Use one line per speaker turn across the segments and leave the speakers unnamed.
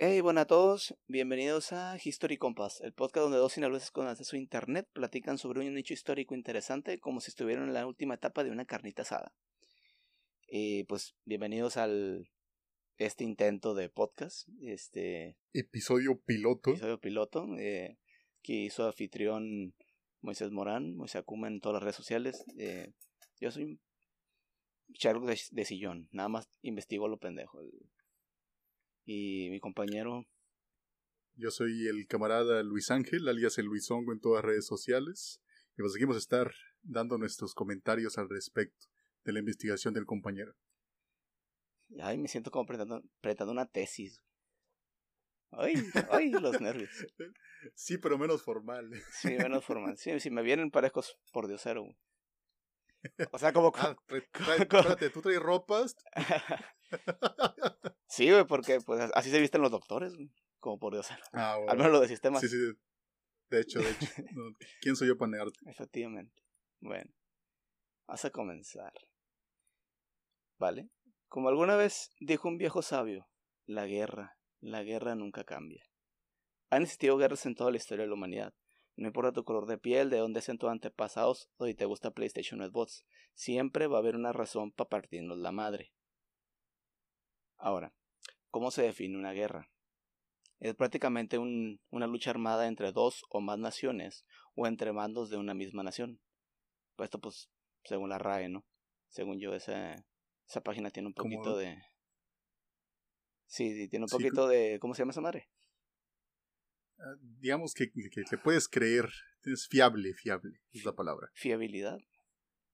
Hey, bueno a todos, bienvenidos a History Compass, el podcast donde dos sinaloenses con acceso a internet platican sobre un hecho histórico interesante como si estuvieran en la última etapa de una carnita asada. Y pues bienvenidos al este intento de podcast, este
Episodio piloto.
episodio piloto, eh, que hizo anfitrión Moisés Morán, Moisés Akuma en todas las redes sociales. Eh, yo soy un chargo de, de sillón, nada más investigo lo pendejo. Y mi compañero
Yo soy el camarada Luis Ángel, alias el Luisongo en todas las redes sociales. Y pues seguimos a estar dando nuestros comentarios al respecto de la investigación del compañero.
Ay, me siento como apretando, una tesis. Ay, ay, los nervios.
Sí, pero menos formal.
Sí, menos formal. Sí, si me vienen parejos por diosero. O sea, como...
Ah, trae- trae- espérate, ¿tú traes ropas?
sí, güey, porque pues así se visten los doctores, güey, como por diosero.
Ah, bueno.
Al menos lo de sistema.
Sí, sí. De hecho, de hecho. No, ¿Quién soy yo para negarte?
Efectivamente. Bueno, vas a comenzar. ¿Vale? Como alguna vez dijo un viejo sabio, la guerra, la guerra nunca cambia. Han existido guerras en toda la historia de la humanidad. No importa tu color de piel, de dónde sean tus antepasados o si te gusta PlayStation o Xbox, siempre va a haber una razón para partirnos la madre. Ahora, ¿cómo se define una guerra? Es prácticamente un- una lucha armada entre dos o más naciones o entre mandos de una misma nación. Esto, pues, según la RAE, ¿no? Según yo, esa, esa página tiene un poquito de. Sí, sí, tiene un
Sí,
poquito de. ¿Cómo se llama esa madre?
Ah, Digamos que, que, que puedes creer. Es fiable, fiable. Es la palabra.
Fiabilidad.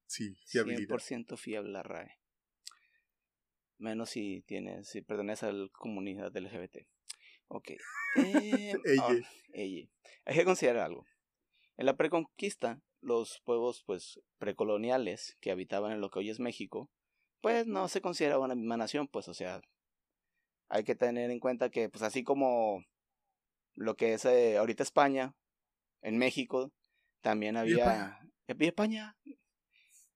Sí, fiabilidad.
100% fiable la RAE. Menos si tienes, si perteneces a la comunidad LGBT. Ok. Eh,
ella.
Hay que considerar algo. En la preconquista, los pueblos pues precoloniales que habitaban en lo que hoy es México, pues no se consideraban una misma nación, pues o sea, hay que tener en cuenta que pues así como lo que es eh, ahorita España, en México también había ¿Y España.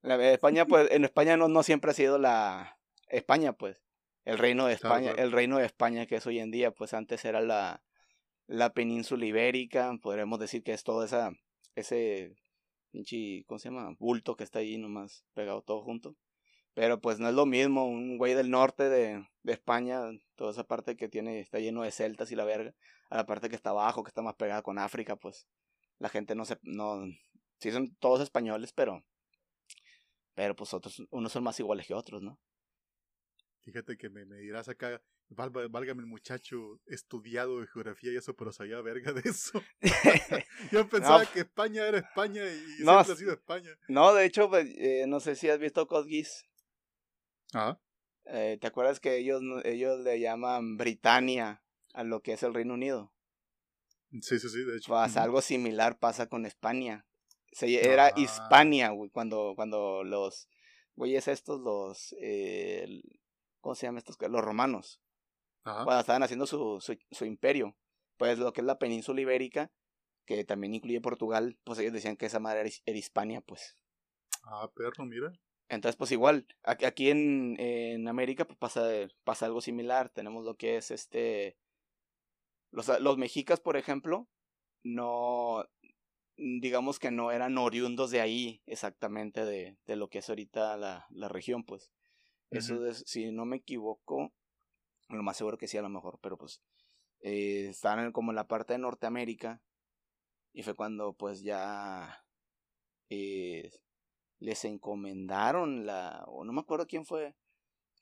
La, España pues en España no, no siempre ha sido la España pues el reino de España,
claro.
el reino de España que es hoy en día, pues antes era la la península ibérica, podríamos decir que es todo esa ese pinche, ¿cómo se llama? bulto que está ahí nomás pegado todo junto. Pero pues no es lo mismo un güey del norte de, de España, toda esa parte que tiene está lleno de celtas y la verga, a la parte que está abajo, que está más pegada con África, pues la gente no se no sí son todos españoles, pero pero pues otros unos son más iguales que otros, ¿no?
Fíjate que me, me dirás acá, válgame el muchacho estudiado de geografía y eso, pero sabía verga de eso. Yo pensaba
No.
que España era España y
No,
siempre ha sido España.
no, de hecho, pues, eh, no sé si has visto Code Geass.
Ah,
Eh, ¿Te acuerdas que ellos, ellos le llaman Britania a lo que es el Reino Unido?
sí, sí, sí, de hecho.
Pasa algo similar pasa con España. Se, era
Ah.
Hispania, güey, cuando, cuando los güeyes estos, los, eh, ¿cómo se llaman estos? Los romanos,
Ajá.
cuando estaban haciendo su, su, su imperio. Pues lo que es la península ibérica, que también incluye Portugal, pues ellos decían que esa madre era, his- era Hispania, pues.
Ah, perro, mira.
Entonces, pues igual, aquí aquí en, en América pues pasa, pasa algo similar. Tenemos lo que es este... Los, los mexicas, por ejemplo, no... Digamos que no eran oriundos de ahí exactamente de, de lo que es ahorita la, la región, pues. Eso, es, si no me equivoco, lo más seguro que sí a lo mejor, pero pues eh, estaban en- como en la parte de Norteamérica y fue cuando pues ya eh, les encomendaron la o no me acuerdo quién fue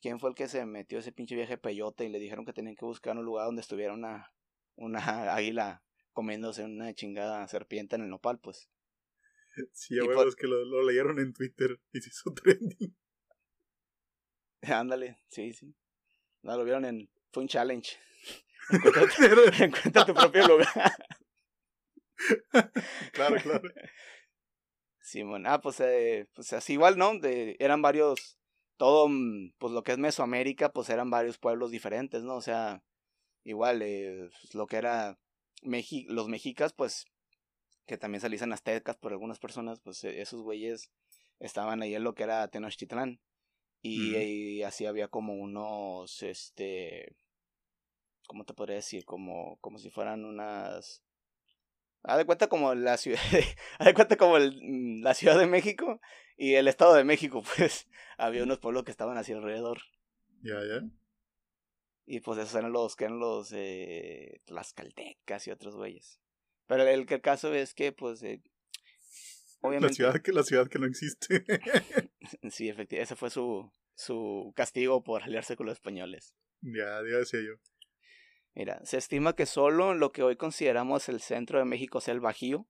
quién fue el que se metió ese pinche viaje peyote y le dijeron que tenían que buscar un lugar donde estuviera una una águila comiéndose una chingada serpiente en el nopal pues
Sí, a huevos
por-
que lo, lo leyeron en Twitter y se hizo trending.
ándale sí sí no lo vieron en fue un challenge encuentra, encuentra tu propio lugar
claro, claro.
Simón, ah, pues, eh, pues así igual, ¿no? De, eran varios, todo, mm, pues lo que es Mesoamérica, pues eran varios pueblos diferentes, ¿no? O sea, igual, eh, pues, lo que era Mexi los mexicas, pues, que también se le dicen aztecas por algunas personas, pues eh, esos güeyes estaban ahí en lo que era Tenochtitlán. Y, y así había como unos, este, ¿cómo te podría decir? Como, como si fueran unas... Haz de cuenta como la ciudad, de cuenta como el, mm, la Ciudad de México y el Estado de México, pues había unos pueblos que estaban así alrededor.
Ya, ya.
Y pues esos eran los que eran los eh, las caldecas y otros güeyes. Pero el, el caso es que, pues, eh,
obviamente... La ciudad que, la ciudad que no existe.
sí, efectivamente, ese fue su, su castigo por aliarse con los españoles.
Ya, ya decía yo.
Mira, se estima que solo en lo que hoy consideramos el centro de México, sea el Bajío,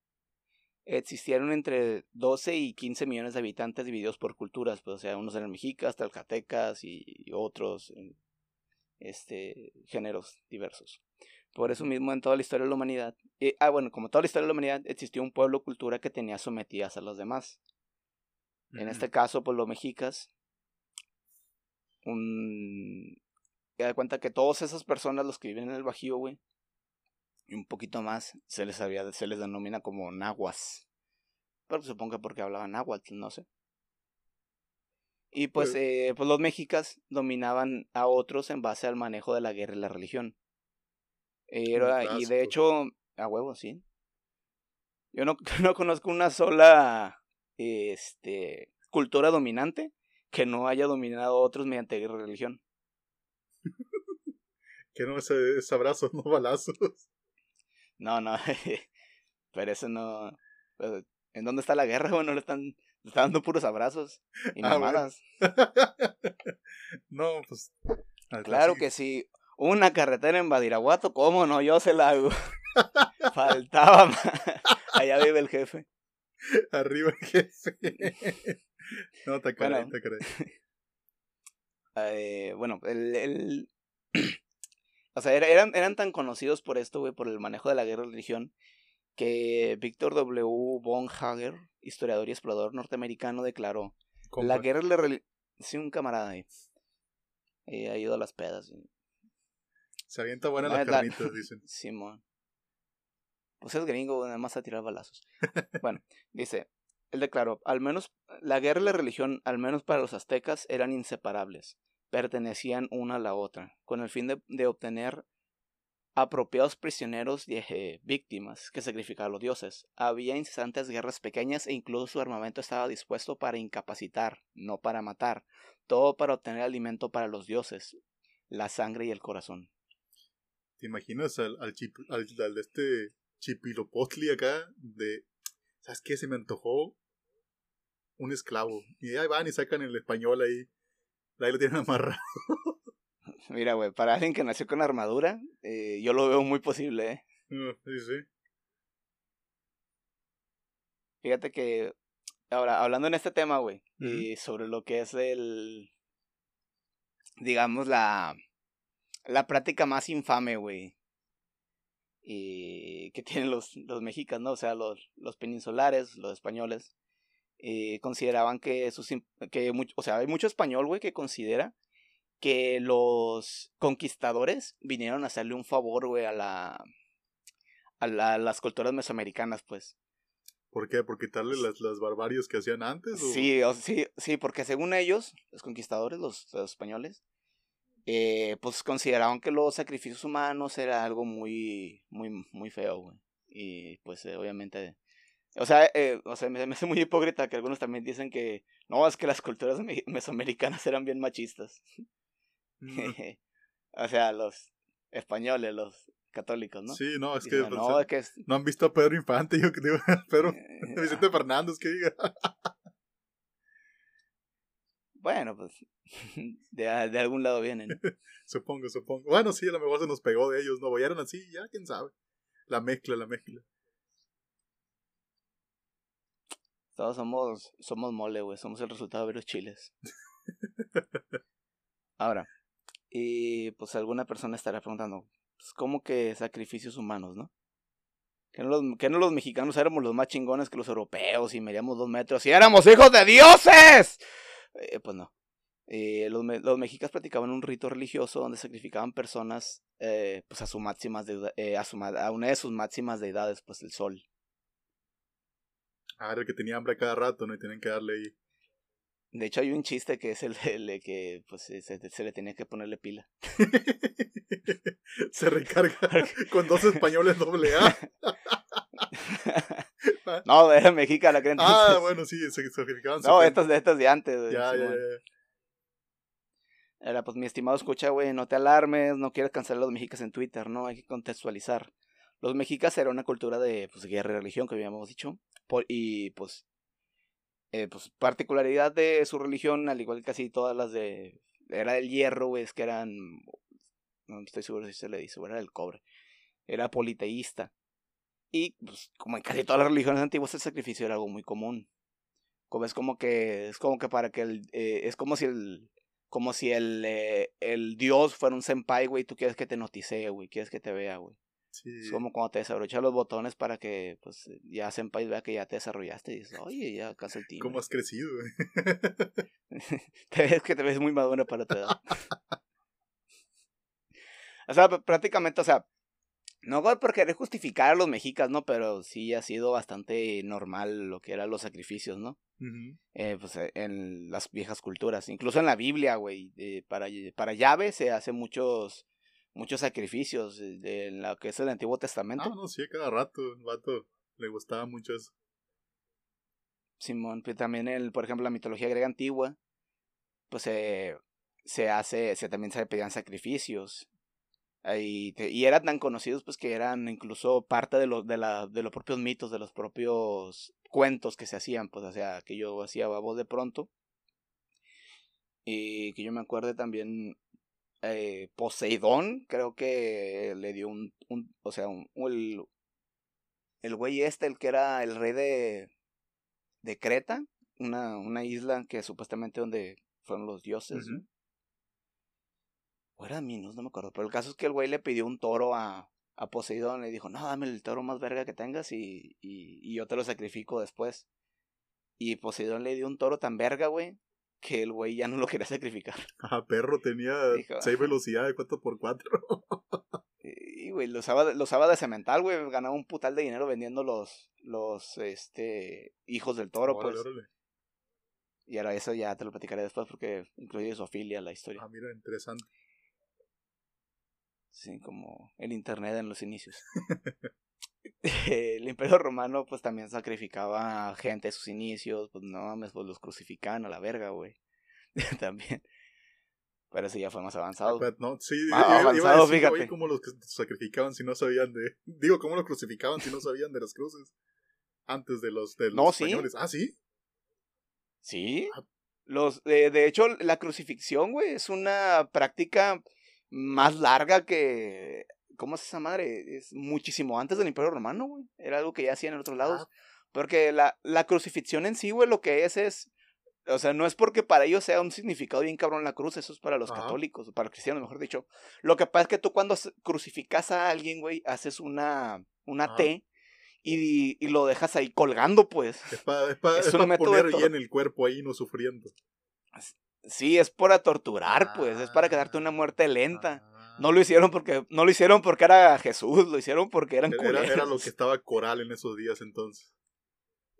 existieron entre 12 y 15 millones de habitantes divididos por culturas, pues, o sea, unos eran mexicas, talcatecas y otros este, géneros diversos. Por eso mismo en toda la historia de la humanidad, eh, ah bueno, como toda la historia de la humanidad, existió un pueblo cultura que tenía sometidas a los demás. En este caso, pues los mexicas, un... da cuenta que todas esas personas, los que viven en el Bajío, güey, y un poquito más, se les, había, se les denomina como nahuas. Pero supongo que porque hablaban náhuatl, no sé. Y pues, pues, eh, pues los mexicas dominaban a otros en base al manejo de la guerra y la religión. Era, y de hecho, a huevo, sí. Yo no, no conozco una sola este, cultura dominante que no haya dominado a otros mediante guerra y religión.
que no es, es abrazos, no balazos.
No, no. Pero eso no. Pues, ¿En dónde está la guerra? Bueno, le están está dando puros abrazos y ah, mamadas.
no, pues.
Claro que sí. Una carretera en Badiraguato, ¿cómo no? Yo se la hago. Faltaba más. Allá vive el jefe.
Arriba el jefe. no, te caray, bueno, te caray.
Eh, bueno, el, el... o sea, eran, eran tan conocidos por esto, güey, por el manejo de la guerra de religión, que Víctor W. von Hager, historiador y explorador norteamericano, declaró: La guerra religión. Sí, un camarada ahí. Eh, ha ido a las pedas.
Se avienta buena las carnitas, dicen.
Simón. pues es gringo, nada más a tirar balazos. bueno, dice: Él declaró: Al menos la guerra y la religión, al menos para los aztecas, eran inseparables. Pertenecían una a la otra, con el fin de, de obtener apropiados prisioneros y eh, víctimas que sacrificaban los dioses. Había incesantes guerras pequeñas e incluso su armamento estaba dispuesto para incapacitar, no para matar, todo para obtener alimento para los dioses, la sangre y el corazón.
¿Te imaginas al, al, al, al este chipilopotli acá de, ¿sabes qué? Se me antojó un esclavo. Y ahí van y sacan el español ahí, ahí lo tienen amarrado.
Mira, güey, para alguien que nació con armadura, eh, yo lo veo muy posible, ¿eh?
Sí, sí.
Fíjate que, ahora, hablando en este tema, güey, y sobre lo que es el, digamos, la, la práctica más infame, güey, y que tienen los, los mexicanos, ¿no? O sea, los, los peninsulares, los españoles, eh, consideraban que, sus, que o sea, hay mucho español, güey, que considera que los conquistadores vinieron a hacerle un favor, güey, a la, a las culturas mesoamericanas, pues.
¿Por qué? ¿Por quitarle las, las barbarias que hacían antes?
Sí, sí, sí, porque según ellos, los conquistadores, los, españoles, eh, pues consideraban que los sacrificios humanos era algo muy, muy, muy feo, güey. Y pues eh, obviamente, o sea, eh, o sea, me, me hace muy hipócrita que algunos también dicen que no, es que las culturas mesoamericanas eran bien machistas. o sea, los españoles, los católicos, ¿no?
Sí, no, es que, pues, no, han visto a Pedro Infante, yo digo, Pedro eh, Vicente Fernández, que diga.
bueno, pues de, de, algún lado vienen.
supongo, supongo. Bueno, sí, a lo mejor se nos pegó de ellos, ¿no? eran así, ya, quién sabe. La mezcla, la mezcla.
Todos somos, somos mole, güey. Somos el resultado de los chiles. Ahora, y pues alguna persona estará preguntando, pues, ¿cómo que sacrificios humanos, no? Que no, los, que no los mexicanos éramos los más chingones que los europeos y medíamos dos metros y éramos hijos de dioses. Eh, pues no. Eh, los, los mexicas practicaban un rito religioso donde sacrificaban personas eh, pues a su máximas de, a, su, a una de sus máximas deidades, pues el sol.
Ah, era el que tenía hambre cada rato, ¿no? Y tienen que darle ahí.
De hecho, hay un chiste que es el, de que pues, se, le tenía que ponerle pila.
Se recarga con dos españoles doble A.
no, era mexicana, creo.
Ah, bueno, sí, se sacrificaban.
No, estas, estas de antes. güey,
Ya, ya, ya.
Era, pues, mi estimado, escucha, güey, no te alarmes, no quieres cancelar a los mexicas en Twitter, ¿no? Hay que contextualizar. Los mexicas era una cultura de, pues, guerra y religión, que habíamos dicho. Y, pues, eh, pues, particularidad de su religión, al igual que casi todas las de... Era el hierro, güey, es que eran... No estoy seguro si se le dice, era el cobre. Era politeísta. Y, pues, como en casi todas las religiones antiguas, el sacrificio era algo muy común. Como es como que, es como que para que el, eh, es como si el, como si el, eh, el dios fuera un senpai, güey, tú quieres que te noticie, güey, quieres que te vea, güey.
Sí.
Es como cuando te desabrochas los botones para que, pues, ya senpai vea que ya te desarrollaste y dices, oye, ya alcanza el timbre.
¿Cómo has crecido,
te ves que te ves muy madura para tu edad. o sea, pr- prácticamente, o sea, no por querer justificar a los mexicas, ¿no? Pero sí ha sido bastante normal lo que eran los sacrificios, ¿no? Eh, pues, eh, en las viejas culturas. Incluso en la Biblia, güey, eh, para, para llave se hacen muchos, muchos sacrificios eh, en lo que es el Antiguo Testamento.
Ah, no, sí, cada rato, el vato le gustaba mucho eso.
Simón, pues también, el, por ejemplo, la mitología griega antigua, pues eh, se hace, se también se pedían sacrificios. Y, te- y eran tan conocidos pues que eran incluso parte de los de, la, de los propios mitos, de los propios cuentos que se hacían, pues o sea, que yo hacía a voz de pronto. Y que yo me acuerde también eh, Poseidón, creo que le dio un, un o sea, un, el, el güey este, el que era el rey de, de Creta, una, una isla que supuestamente donde fueron los dioses. O era Minos, no me acuerdo. Pero el caso es que el güey le pidió un toro a, a Poseidón. Le dijo, no, dame el toro más verga que tengas y, y, y yo te lo sacrifico después. Y Poseidón le dio un toro tan verga, güey, que el güey ya no lo quería sacrificar.
Ah, perro tenía
Dijo,
6 velocidades 4x4.
Y, güey, lo usaba, lo usaba de cemental, güey. Ganaba un putal de dinero vendiendo los, los, este, hijos del toro,
Órale,
pues.
órale.
Y ahora eso ya te lo platicaré después porque incluye zoofilia la historia.
Ah, mira, interesante.
Sí, como el internet en los inicios. el imperio romano pues también sacrificaba a gente a sus inicios, pues no mames, pues los crucificaban a la verga, güey. también. Pero eso ya fue más avanzado.
Pero no, sí,
Ah,
iba- iba a
avanzado,
decir,
fíjate.
oye, cómo los sacrificaban si no sabían de... Digo, ¿cómo los crucificaban si no sabían de las cruces? Antes de los, de los
No, sí.
españoles. Ah, ¿sí?
Sí.
Ah.
Los, de, de hecho, la crucifixión, güey, es una práctica más larga que... ¿Cómo es esa madre? Es muchísimo antes del Imperio Romano, güey. Era algo que ya hacían en otros lados.
Ah.
Porque la, la crucifixión en sí, güey, lo que es es... O sea, no es porque para ellos sea un significado bien cabrón la cruz, eso es para los
Ajá.
católicos, para los cristianos, mejor dicho. Lo que pasa es que tú cuando crucificas a alguien, güey, haces una, una. T y, y lo dejas ahí colgando, pues.
Es para es poner
tor-
bien el cuerpo ahí no sufriendo.
Sí, es para torturar, pues, es para quedarte una muerte lenta.
Ah.
No lo hicieron porque no lo hicieron porque era Jesús, lo hicieron porque eran
Era, era lo que estaba coral en esos días entonces.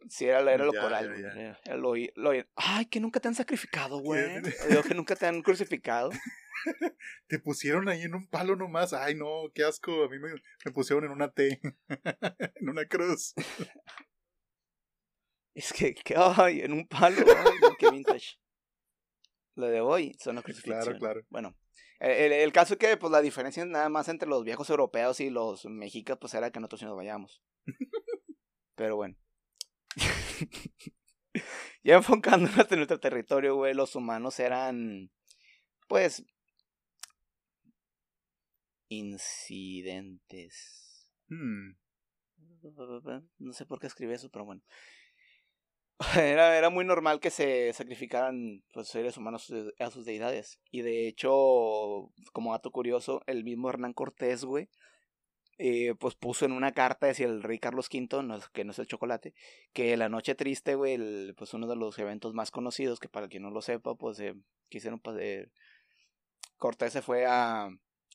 Sí, era, era lo
Ya,
coral,
ya,
güey,
ya.
era- era lo, lo- Ay, que nunca te han sacrificado, güey. Digo que nunca te han crucificado.
Te pusieron ahí en un palo nomás. Ay, no, qué asco. A mí me, me pusieron en una T. en una cruz.
Es que, que ay, en un palo, ay, no, qué vintage. Lo de hoy son las crucifixiones.
Claro, claro.
Bueno, el, el- el caso es que pues la diferencia nada más entre los viejos europeos y los mexicas pues era que nosotros sí nos vayamos. Pero bueno. ya enfocándonos en nuestro territorio, güey, los humanos eran pues incidentes.
Hmm.
No sé por qué escribí eso, pero bueno. Era, era muy normal que se sacrificaran pues, seres humanos a sus deidades. Y de hecho, como dato curioso, el mismo Hernán Cortés, güey, eh, pues puso en una carta hacia el rey Carlos V, no que no es el chocolate, que la noche triste, güey, pues uno de los eventos más conocidos, que para quien no lo sepa, pues eh, quisieron, pues, eh, Cortés se fue a,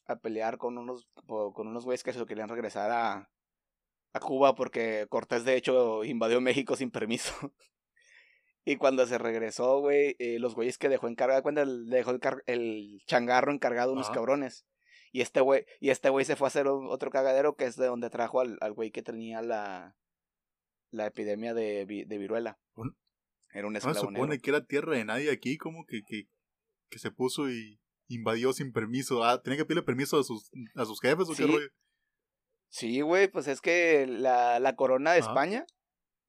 a pelear con unos, con unos güeyes que se querían regresar a, a Cuba porque Cortés de hecho invadió México sin permiso. y cuando se regresó, güey, eh, los güeyes que dejó encargado, cuenta, le dejó el, el changarro encargado a unos
Ajá.
cabrones. Y este güey, y este güey se fue a hacer otro cagadero que es de donde trajo al, al güey que tenía la, la epidemia de, de viruela. Era un esclavo
no, supone que era tierra de nadie aquí, como que, que, que se puso y invadió sin permiso. Ah, tenía que pedirle permiso a sus, a sus jefes o qué rollo.
Sí, güey, pues es que la, la corona de España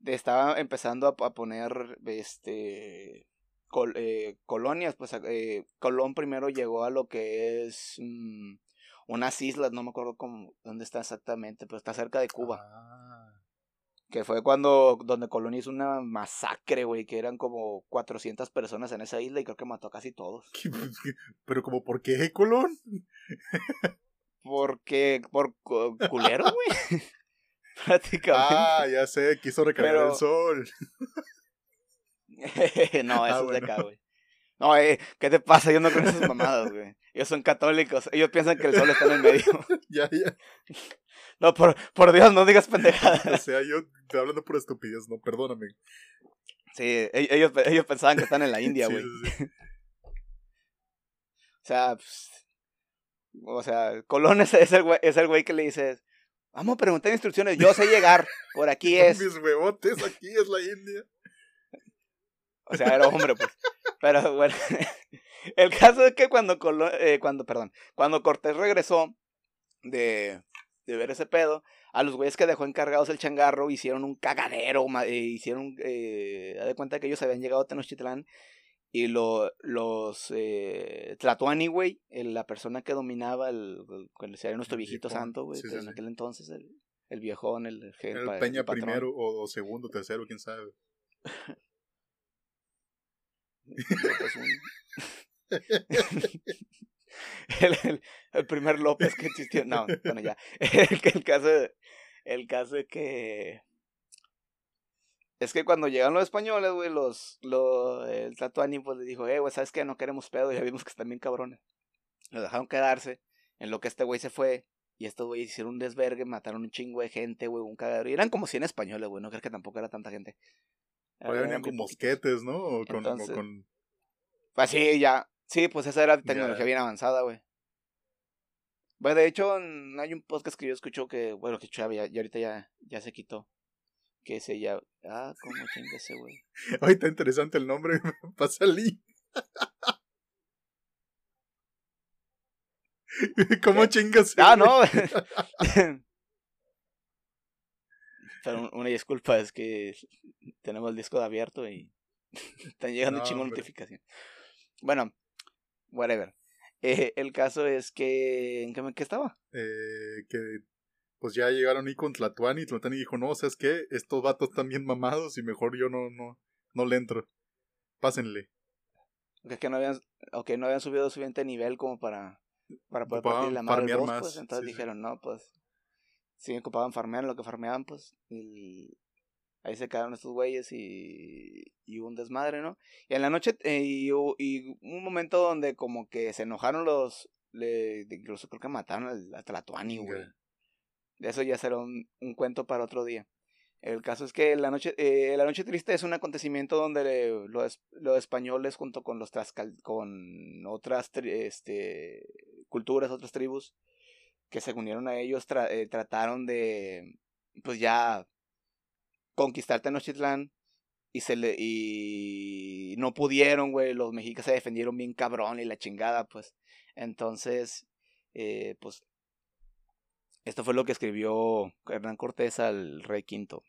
estaba empezando a, poner este eh, colonias, pues eh, Colón primero llegó a lo que es mm, unas islas, no me acuerdo cómo, dónde está exactamente, pero está cerca de Cuba. Ah. Que fue cuando, donde Colón hizo una masacre, güey, que eran como 400 personas en esa isla y creo que mató a casi todos.
Pero como, ¿por qué Colón?
Porque, por culero, güey. Prácticamente.
Ah, ya sé, quiso recargar el sol.
no, eso ah, es de acá, güey. No, eh, ¿qué te pasa? Yo no con esas mamadas, güey. Ellos son católicos. Ellos piensan que el sol está en el medio.
ya, ya.
No, por, por Dios, no digas pendejadas.
o sea, yo te hablando por estupidez, no, perdóname.
Sí, e, ellos, ellos pensaban que están en la India, güey. Sí, sí, o sea, pues, o sea, Colón es, el güey, es el güey que le dice, vamos a preguntar instrucciones, yo sé llegar, por aquí es.
mis huevotes, aquí es la India.
O sea, era hombre, pues. Pero bueno, el caso es que cuando Colón, eh, cuando, perdón, cuando Cortés regresó de, de ver ese pedo, a los güeyes que dejó encargados el changarro hicieron un cagadero, eh, hicieron, eh, de cuenta que ellos habían llegado a Tenochtitlán y lo, los eh, Tlatuani, güey, la persona que dominaba el, el, sería nuestro viejito santo, güey, en aquel entonces, el, el viejón, el,
el, el Peña primero o, segundo, tercero, quién sabe.
el, el, primer López que existió. No, bueno, ya. El, el caso, el caso es que es que cuando llegaron los españoles, güey, los, los, el Tatuani pues le dijo, eh, güey, ¿sabes qué? No queremos pedo, ya vimos que están bien cabrones. Lo dejaron quedarse, en lo que este güey se fue, y estos güeyes hicieron un desvergue, mataron un chingo de gente, güey, un cagadero. Y eran como 100 españoles, güey, no creo que tampoco era tanta gente.
Oye, venían con mosquetes, ¿no? O con, con...
Pues sí, ya. Sí, pues esa era tecnología bien avanzada, güey. Bueno, de hecho, hay un podcast que yo escucho que, bueno, que ya, y ahorita ya, ya se quitó que se llama. Ah, ¿cómo chinga ese güey?
Ay, está interesante el nombre. Pasa link. ¿Cómo chingas?
Ah, no. Pero una disculpa, es que tenemos el disco de abierto y están llegando no, chingo notificaciones. Bueno, whatever. Eh, el caso es que. ¿En qué, qué estaba?
Eh, que pues ya llegaron ahí con Tlatuani y Tlatuani dijo, no, ¿sabes qué? Estos vatos están bien mamados y mejor yo no, no, no le entro. Pásenle.
Es que no habían, okay, no habían subido suficiente nivel como para, para poder partir la madre boss, pues, entonces dijeron, no, pues, si ocupaban farmear lo que farmeaban, pues, y ahí se quedaron estos güeyes y, y un desmadre, ¿no? Y en la noche, eh, y, y, un momento donde como que se enojaron los, le, incluso creo que mataron a Tlatuani, güey. Eso ya será un, un cuento para otro día. El caso es que la noche, eh, la noche triste es un acontecimiento donde los, los españoles junto con los con otras este, culturas, otras tribus que se unieron a ellos eh, trataron de pues ya conquistar Tenochtitlán y se le y no pudieron, güey, los mexicas se defendieron bien cabrón y la chingada, pues. Entonces, eh, pues esto fue lo que escribió Hernán Cortés al rey Quinto.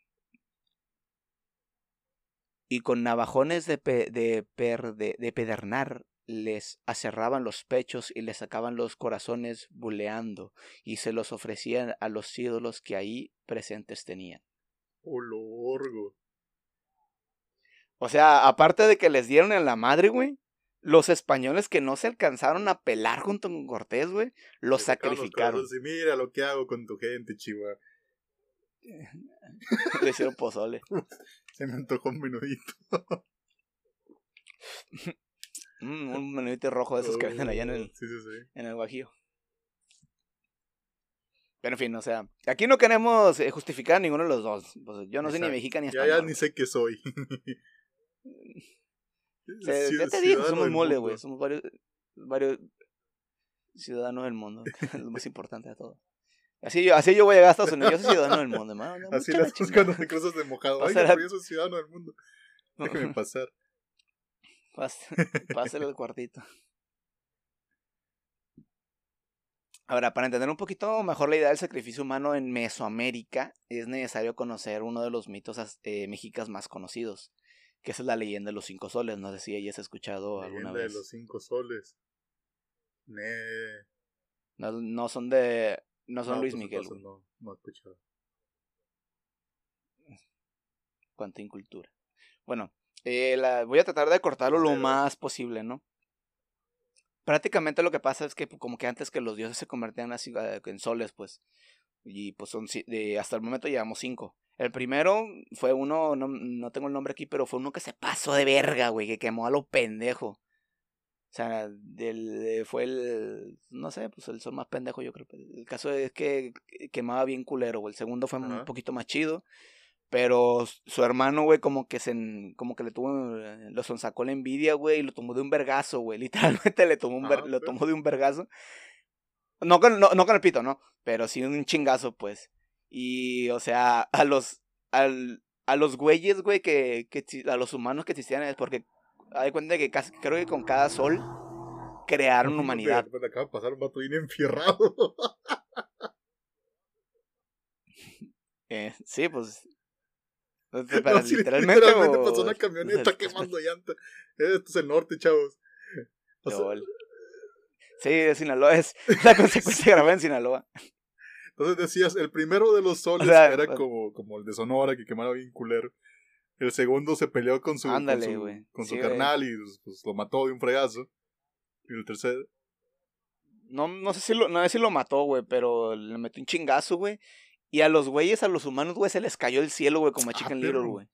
Y con navajones de, de, de, pedernar les aserraban los pechos y les sacaban los corazones buleando y se los ofrecían a los ídolos que ahí presentes tenían.
¡Oh, lorgo!
O sea, aparte de que les dieron en la madre, güey, los españoles que no se alcanzaron a pelar junto con Cortés, güey, los sacrificaron.
y mira lo que hago con tu gente, chihuahua.
Le hicieron pozole.
Se me antojó un menudito.
Mm, un menudito rojo de esos que venden allá en el, sí, sí, sí. en el Guajío. Pero en fin, o sea, aquí no queremos eh, justificar a ninguno de los dos. Pues, yo no soy ni mexicano ni español.
Ya, ya ni sé qué soy.
Ya te digo, somos mole, güey. Somos varios, varios. ciudadano del mundo, lo más importante de todo. Así yo, así yo voy a llegar a Estados Unidos, yo soy ciudadano del mundo, hermano.
Así las cuando te cruzas de mojado. Ay, yo soy ciudadano del mundo. Déjame pasar.
Pásale el cuartito. Ahora, para entender un poquito mejor la idea del sacrificio humano en Mesoamérica, es necesario conocer uno de los mitos eh, mexicas más conocidos, que es la leyenda de los cinco soles. No sé si hayas escuchado alguna vez.
de los cinco soles.
No, no son de. No son Luis Miguel.
No, no he escuchado.
Cuánta incultura. Bueno, eh, la, voy a tratar de cortarlo lo más posible, ¿no? prácticamente lo que pasa es que como que antes que los dioses se convertían así eh, en soles, pues. Y pues son de, hasta el momento llevamos cinco. El primero fue uno, no, no tengo el nombre aquí, pero fue uno que se pasó de verga, güey, que quemó a lo pendejo. O sea, del, fue el, no sé, pues el sol más pendejo, yo creo. El caso es que quemaba bien culero, güey. El segundo fue un poquito más chido. Pero su hermano, güey, como que se como que le tuvo eh, lo sacó la envidia, güey, y lo tomó de un vergazo, güey. Literalmente le tomó un ver, lo tomó de un vergazo. No con, no, no con el pito, no, pero sí un chingazo, pues. Y, o sea, a los, al, a los güeyes, güey, que, que, a los humanos que existían, es porque, hay cuenta que casi, creo que con cada sol crearon humanidad.
Me acaba de pasar un vato bien enfierrado.
eh, sí, pues
Para, literalmente, pasó una camioneta quemando llanta. Esto es el norte, chavos.
sí, de Sinaloa es la consecuencia grabada en Sinaloa.
Entonces decías, el primero de los soles era como, como el de Sonora, que quemaba bien culero. El segundo se peleó con su, con su, carnal y pues, pues, lo mató de un fregazo. Y el tercero.
No, no sé si lo, no sé si lo mató, güey, pero le metió un chingazo, güey. Y a los güeyes, a los humanos, güey, se les cayó el cielo, güey, como a ah, Chicken Little, güey.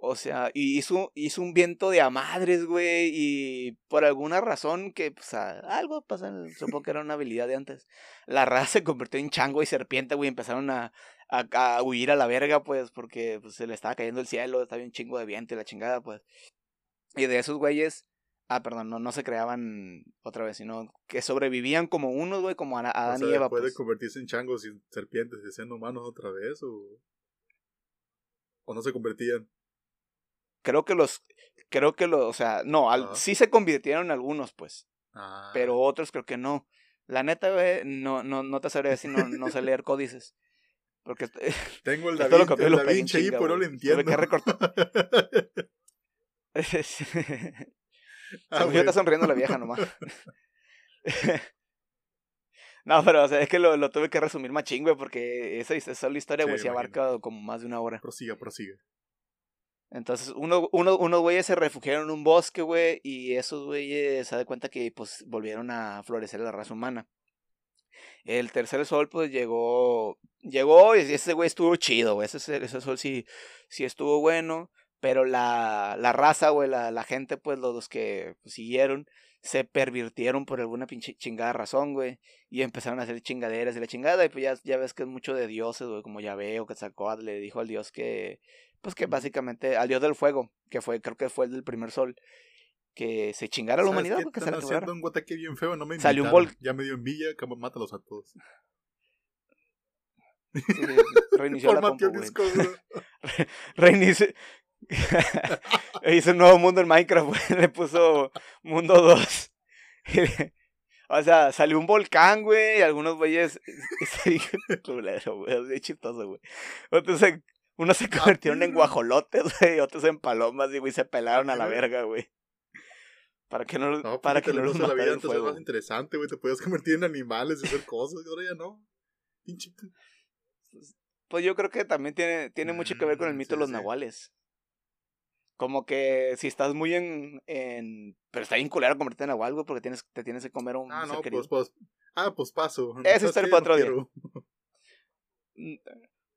O sea, y hizo, hizo un viento de a madres, güey, y por alguna razón que, pues, algo pasa, supongo que era una habilidad de antes. La raza se convirtió en chango y serpiente, güey, empezaron a, a, huir a la verga, pues, porque pues, se le estaba cayendo el cielo, estaba un chingo de viento y la chingada, pues. Y de esos güeyes, Ah, perdón, no, no se creaban otra vez, sino que sobrevivían como unos, güey, como Adán o y Eva.
¿Puede
pues.
convertirse en changos y serpientes y siendo humanos otra vez? ¿O, o no se convertían?
Creo que los. Creo que los. O sea, no, al, sí se convirtieron algunos, pues. Ah. Pero otros creo que no. La neta, güey, no, no, no te sabré decir, no, no sé leer códices. Porque.
Tengo el David, el da Vinci ahí, pero no lo entiendo.
Que recortar. Ah, está sonriendo la vieja nomás. no, pero o sea, es que lo, lo tuve que resumir más güey, porque esa, esa la historia, güey, se abarca como más de una hora.
Prosiga, prosiga.
Entonces, uno, uno, unos güeyes se refugiaron en un bosque, güey, y esos güeyes se dan cuenta que, pues, volvieron a florecer la raza humana. El tercer sol, pues, llegó, llegó y ese güey estuvo chido, güey, ese, ese sol sí, sí estuvo bueno. Pero la, la raza, güey, la, la gente, pues los, que pues, siguieron, se pervirtieron por alguna pinche chingada razón, güey. Y empezaron a hacer chingaderas y la chingada. Y pues ya, ya ves que es mucho de dioses, güey, como ya veo que sacó, le dijo al dios que, pues que básicamente, al dios del fuego, que fue, creo que fue el del primer sol, que se chingara la humanidad,
que se haciendo un guataque bien feo, no me
Salió un vol
Ya me dio envidia, que mátalos a todos.
Sí, reinició la compu, Reinició, Hizo un nuevo mundo en Minecraft, Le puso mundo 2. o sea, salió un volcán, güey. Y algunos güeyes. culero, güey. chistoso, güey. Entonces, unos se convirtieron en guajolotes, güey. Otros en palomas, y, güey, se pelaron a la verga, güey. Para que no, no para que no los
la vida antes era más interesante, güey. Te podías convertir en animales y hacer cosas. Y ahora ya no. Pinche.
Pues yo creo que también tiene, tiene mucho que ver con el mm, mito de los nahuales. Como que si estás muy en. en pero está bien culero convertirte en agua, güey, porque tienes, te tienes que comer un.
Ah, no, pues, pues, Ah, pues paso.
Eso es el otro día.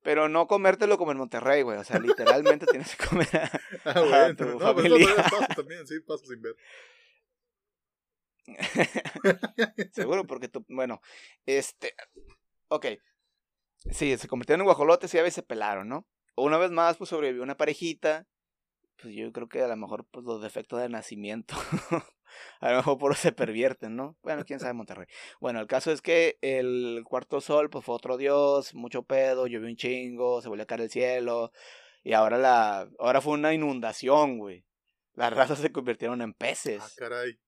Pero no comértelo como en Monterrey, güey. O sea, literalmente tienes que comer a, ah, bueno, tu no, familia.
paso también, sí, paso sin ver.
Seguro, porque tú. Bueno, este. Ok. Sí, se convirtieron en guajolotes y a veces se pelaron, ¿no? Una vez más, pues sobrevivió una parejita pues yo creo que a lo mejor pues los defectos de nacimiento A lo mejor por eso se pervierten, ¿no? Bueno, quién sabe Monterrey. Bueno, el caso es que el cuarto sol, pues fue otro dios, mucho pedo, llovió un chingo, se volvió a caer el cielo. Y ahora la. Ahora fue una inundación, güey. Las razas se convirtieron en peces.
Ah, caray.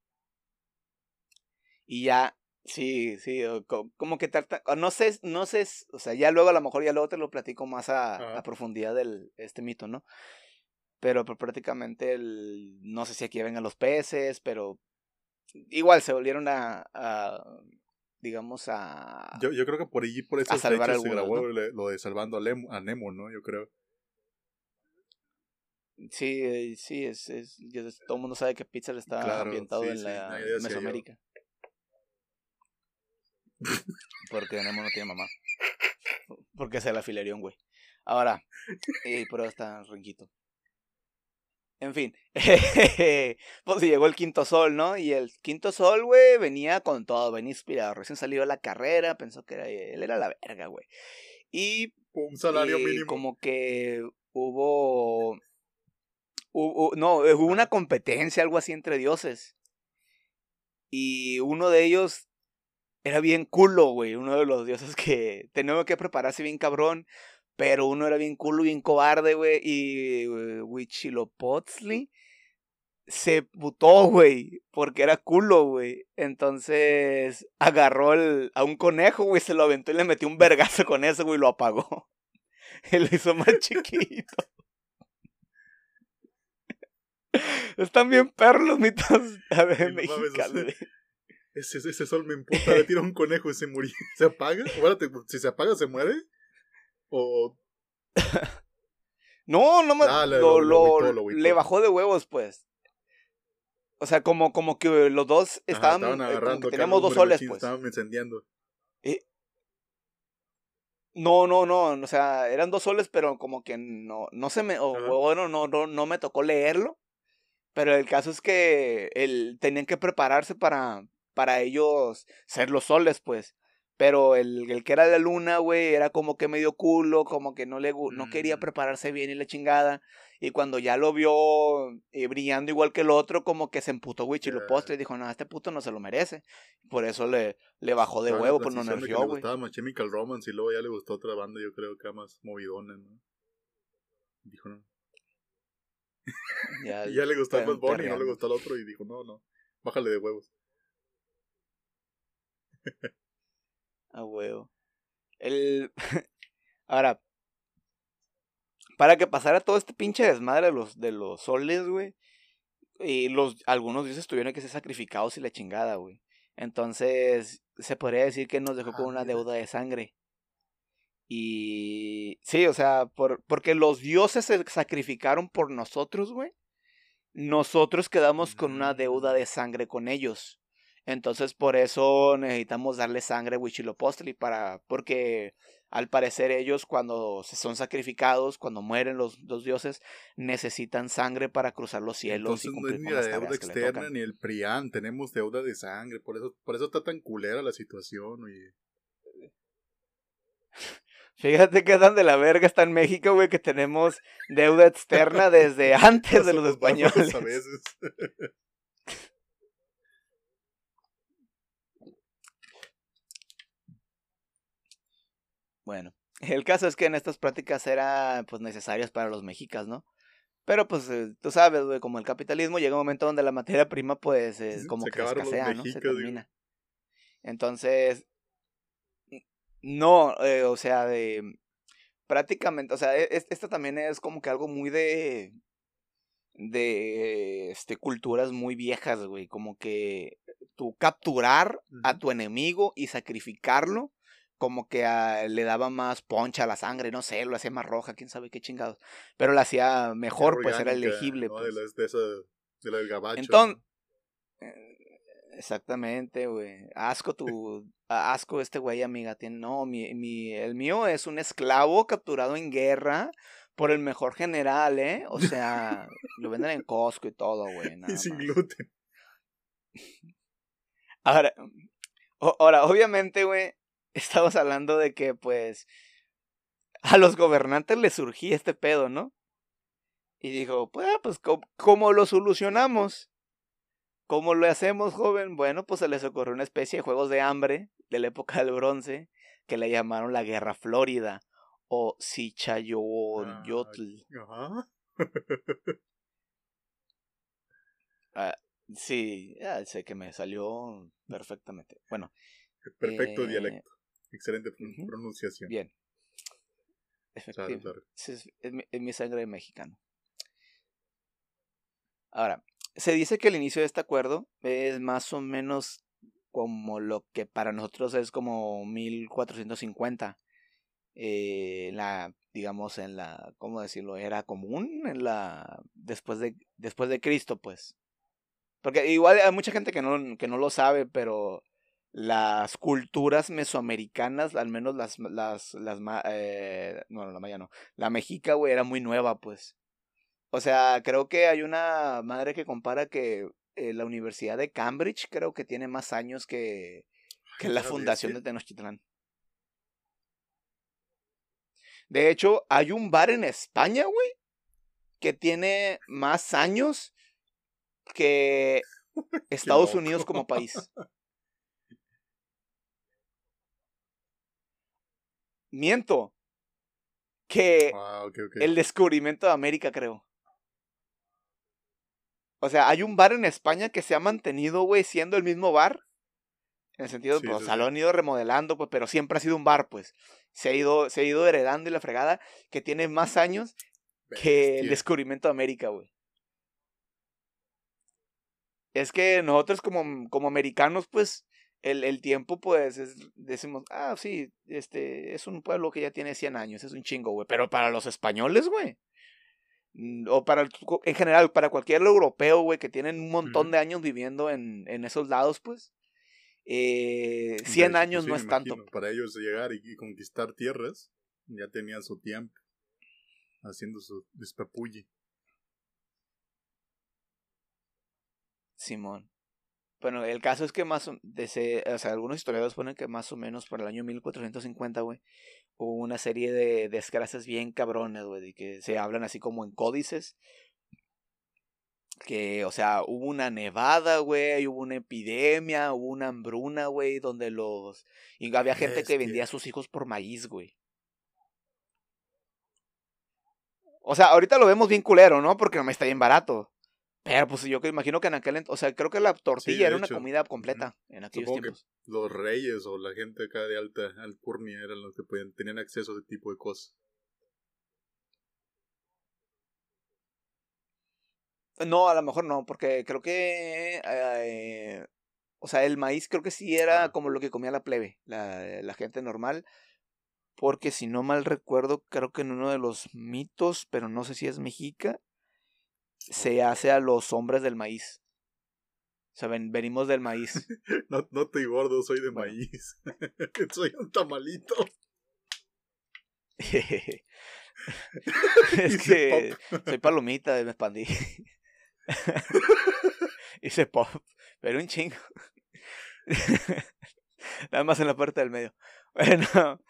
Y ya, sí, sí, como que trata, no sé, no sé, o sea, ya luego a lo mejor ya luego te lo platico más a, a profundidad del este mito, ¿no? Pero, pues, prácticamente el, no sé si aquí vengan los peces, pero igual se volvieron a, a digamos a
yo, yo creo que por allí por eso se grabó lo de salvando a, a Nemo, ¿no? Yo creo.
Sí, sí, es, es, todo el mundo sabe que Pixar está ambientado en la Mesoamérica. Porque Nemo no tiene mamá. Porque se la filaría un güey. Ahora, y pero está rinquito. En fin, pues llegó el quinto sol, ¿no? Y el quinto sol, güey, venía con todo, venía inspirado. Recién salió de la carrera, pensó que era, él era la verga, güey. Y.
Un salario mínimo.
Como que hubo. hubo no, hubo una competencia, algo así entre dioses. Y uno de ellos era bien culo, güey. Uno de los dioses que tenía que prepararse bien cabrón. Pero uno era bien culo, bien cobarde, güey. Y uh, Huichilopochtli se putó, güey. Porque era culo, güey. Entonces agarró el, a un conejo, güey. Se lo aventó y le metió un vergazo con eso, güey. Y lo apagó. y lo hizo más chiquito. Están bien perros los mitos a ver, mexicanos.
Ese, ese sol me importa, le tira un conejo y se murió. ¿Se apaga? si se apaga, ¿se muere? ¿O...?
no, no me... Ah, lo, le bajó de huevos, pues. O sea, como, como que los dos estaban... estaban eh, agarrando, teníamos dos soles, pues.
Estaban encendiendo.
Eh, no, no, no, o sea, eran dos soles, pero como que no, no se me, o, bueno, no, no, no me tocó leerlo. Pero el caso es que el, tenían que prepararse para, para ellos ser los soles, pues. Pero el, el que era la luna, güey, era como que medio culo, como que no le no quería mm. prepararse bien y la chingada. Y cuando ya lo vio eh, brillando igual que el otro, como que se emputó, güey, y lo postre y dijo, no, este puto no se lo merece. Por eso le, le bajó de huevo, pues no nervió, güey.
Le gustaba Chemical Romance y luego ya le gustó otra banda, yo creo que más movidona, ¿no? Dijo, no. Ya, y ya le gustó más Bonnie y no le gustó al otro y dijo, no, no, bájale de huevos.
A huevo. El. Ahora. Para que pasara todo este pinche desmadre de los, de los soles, güey. Y los, algunos dioses tuvieron que ser sacrificados y la chingada, güey. Entonces, se podría decir que nos dejó con una deuda de sangre. Y sí, o sea, por, porque los dioses se sacrificaron por nosotros, güey. Nosotros quedamos con una deuda de sangre con ellos. Entonces por eso necesitamos darle sangre a Huichilopostli para porque al parecer ellos cuando se son sacrificados, cuando mueren los, dos dioses, necesitan sangre para cruzar los cielos
y cumplir no es ni la deuda externa ni el prián, tenemos deuda de sangre, por eso por eso está tan culera la situación, oye.
Fíjate que tan de la verga está en México, güey, que tenemos deuda externa desde antes de los españoles. A veces. Bueno, el caso es que en estas prácticas eran pues necesarias para los mexicas, ¿no? Pero pues eh, tú sabes, güey, como el capitalismo llega un momento donde la materia prima pues es como que escasea, ¿no? Se termina. Entonces, no, eh, o sea, de prácticamente, o sea, e, esto también es como que algo muy de de este culturas muy viejas, güey, como que tú capturar a tu enemigo y sacrificarlo como que le daba más poncha a la sangre, no sé, lo hacía más roja, quién sabe qué chingados. Pero lo hacía mejor, pues era elegible.
¿no? Pues. De, la, de, del gabacho.
Entonces, eh, exactamente, güey. Asco tu, asco este güey, amiga. Tiene, no, mi, mi, el mío es un esclavo capturado en guerra por el mejor general, ¿eh? O sea, lo venden en Costco y todo, güey.
Y sin gluten.
Ahora, ahora, obviamente, güey, estamos hablando de que pues a los gobernantes les surgía este pedo, ¿no? Y dijo, pues, ah, pues ¿cómo, lo solucionamos? ¿Cómo lo hacemos, joven? Bueno, pues se les ocurrió una especie de juegos de hambre de la época del bronce que le llamaron la Guerra Florida o Sichayotl.
Ajá.
Ah, sí, ya sé que me salió perfectamente. Bueno.
Perfecto
eh,
dialecto. Excelente pronunciación.
Bien.
Claro, claro.
Es, mi, sangre mexicano. Ahora, se dice que el inicio de este acuerdo es más o menos como lo que para nosotros es como 1450. Eh, la, digamos, en la, ¿cómo decirlo? Era común en la, después de, después de Cristo, pues. Porque igual hay mucha gente que no, que no lo sabe, pero las culturas mesoamericanas, al menos las, las, las, eh, no, la maya no, la mexica, güey, era muy nueva, pues. O sea, creo que hay una madre que compara que eh, la Universidad de Cambridge creo que tiene más años que, que la fundación de. Tenochtitlán. De hecho, hay un bar en España, güey, que tiene más años que Estados. Unidos como país. Miento. Que
Ah,
el descubrimiento de América, creo. O sea, hay un bar en España que se ha mantenido, güey, siendo el mismo bar. En el sentido,
Sí,
pues,
sí,
o sea,
sí.
lo han ido remodelando, pues, pero siempre ha sido un bar, pues. Se ha ido, se ha ido heredando y la fregada, que tiene más años que el descubrimiento de América, güey. Es que nosotros como, como americanos, pues, el, el tiempo, pues, es- decimos, ah, sí, este, es un pueblo que ya tiene 100 años, es un chingo, güey. Pero para los españoles, güey. mm, O para, el- en general, para cualquier europeo, güey, que tienen un montón de años viviendo en, en esos lados, pues, eh,
De
100
hecho,
años
pues sí,
no es tanto.
Para ellos llegar y, y conquistar tierras, ya tenían su tiempo haciendo su despapulle.
Simón. Bueno, el caso es que más o, de ese- o sea, algunos historiadores ponen que más o menos por el año 1450, güey, hubo una serie de desgracias bien cabrones, güey, y que se hablan así como en códices. Que, o sea, hubo una nevada, güey, hubo una epidemia, hubo una hambruna, güey, donde los... Y había gente que vendía a sus hijos por maíz, güey. O sea, ahorita lo vemos bien culero, ¿no? Porque no me está bien barato. Pero pues yo que imagino que en aquel ent- o sea, creo que la tortilla era una comida completa en aquellos
Supongo que
tiempos.
los reyes o la gente acá de alta alcurnia eran los que podían, tenían acceso a ese tipo de cosas.
No, a lo mejor no, porque creo que eh, o sea, el maíz creo que sí era
Ah.
como lo que comía la plebe, la, la gente normal. Porque si no mal recuerdo, creo que en uno de los mitos, pero no sé si es mexica, se hace a los hombres del maíz. O sea, ven- venimos del maíz.
No, no estoy gordo, soy de
Bueno.
maíz. soy un tamalito.
es que soy palomita, me expandí. Hice pop, pero un chingo. Nada más en la parte del medio. Bueno,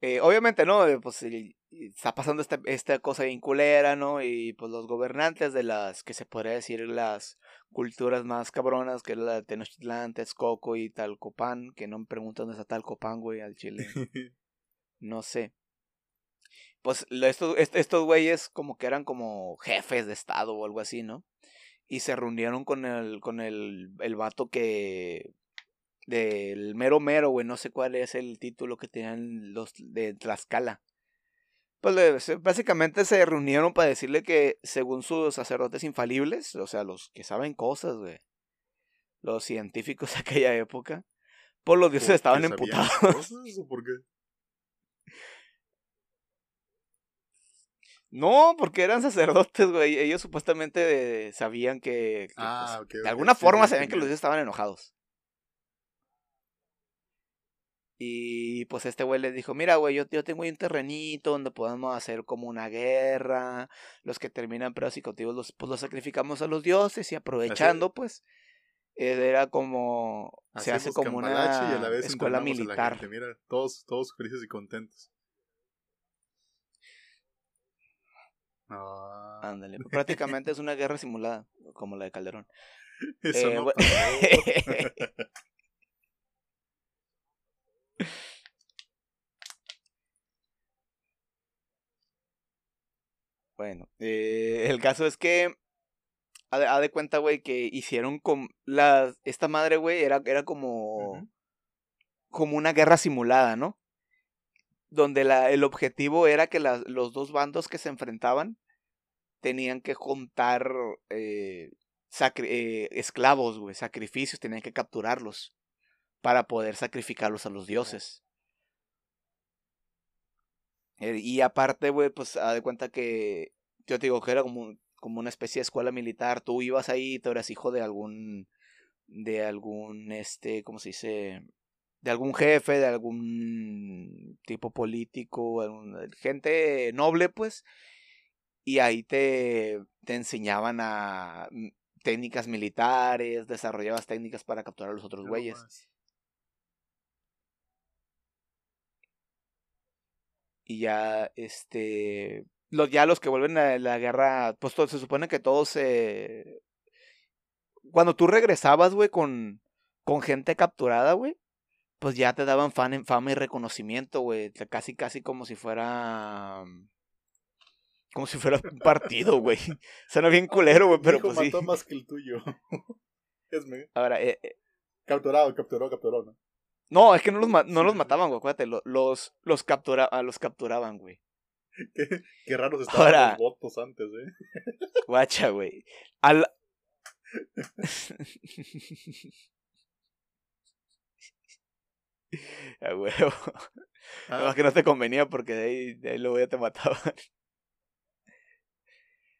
eh, obviamente, ¿no? Eh, Pues y está pasando esta, esta cosa bien culera, ¿no? Y pues los gobernantes de las, que se podría decir, las culturas más cabronas, que es la de Tenochtitlán, Texcoco y Talcopan, que no me preguntan dónde está Talcopan, güey, al chile. No sé. Pues lo- estos, est- estos güeyes como que eran como jefes de estado o algo así, ¿no? Y se reunieron con el, con el, el vato que... Del mero mero, güey, no sé cuál es el título que tenían los de Tlaxcala. Pues básicamente se reunieron para decirle que según sus sacerdotes infalibles, o sea, los que saben cosas, güey, los científicos de aquella época, pues los dioses
¿Porque
estaban emputados.
cosas o por qué?
No, porque eran sacerdotes, güey. Ellos supuestamente sabían que, que,
Ah,
pues,
ok,
de alguna forma sabían que los dioses estaban enojados. Y pues este güey les dijo, mira, güey, yo, yo tengo ahí un terrenito donde podemos hacer como una guerra. Los que terminan pedos y cautivos, los, pues los sacrificamos a los dioses y aprovechando, pues, eh, era como, se hace como una
y a la vez
escuela
entrenamos a la
militar.
gente. Mira, todos, todos felices y contentos. Ah,
Ándale, pues, prácticamente es una guerra simulada, como la de Calderón.
Eso
Eh,
no.
Bueno, eh, el caso es que haz de, cuenta, güey, que hicieron con la esta madre, güey, era, era como como una guerra simulada, ¿no? Donde la, el objetivo era que los dos bandos que se enfrentaban tenían que juntar eh, eh, esclavos, güey, sacrificios, tenían que capturarlos para poder sacrificarlos a los dioses. Eh, y aparte, güey, pues haz de cuenta que yo te digo que era como, como una especie de escuela militar. Tú ibas ahí, tú eras hijo de algún, de algún, este, ¿cómo se dice? De algún jefe, de algún tipo político, algún- gente noble, pues. Y ahí te, te enseñaban a mm, técnicas militares, desarrollabas técnicas para capturar a los otros
No
güeyes.
más.
Y ya este los ya los que vuelven a la guerra pues to- se supone que todos se cuando tú regresabas güey con con gente capturada güey pues ya te daban fan, fama y reconocimiento güey casi casi como si fuera como si fuera un partido güey suena bien culero güey pero
hijo
pues sí
mató más que el tuyo. es me...
ahora eh, eh,
Capturado, capturó, capturó, ¿no?
No es que no los ma- no los mataban güey acuérdate lo- los los captura los capturaban güey
Qué, qué raros estaban
Ahora-
los votos antes, ¿eh?
Guacha, güey. Al... A huevo.
Ah,
Además que no te convenía porque de ahí, de ahí luego ya te mataban.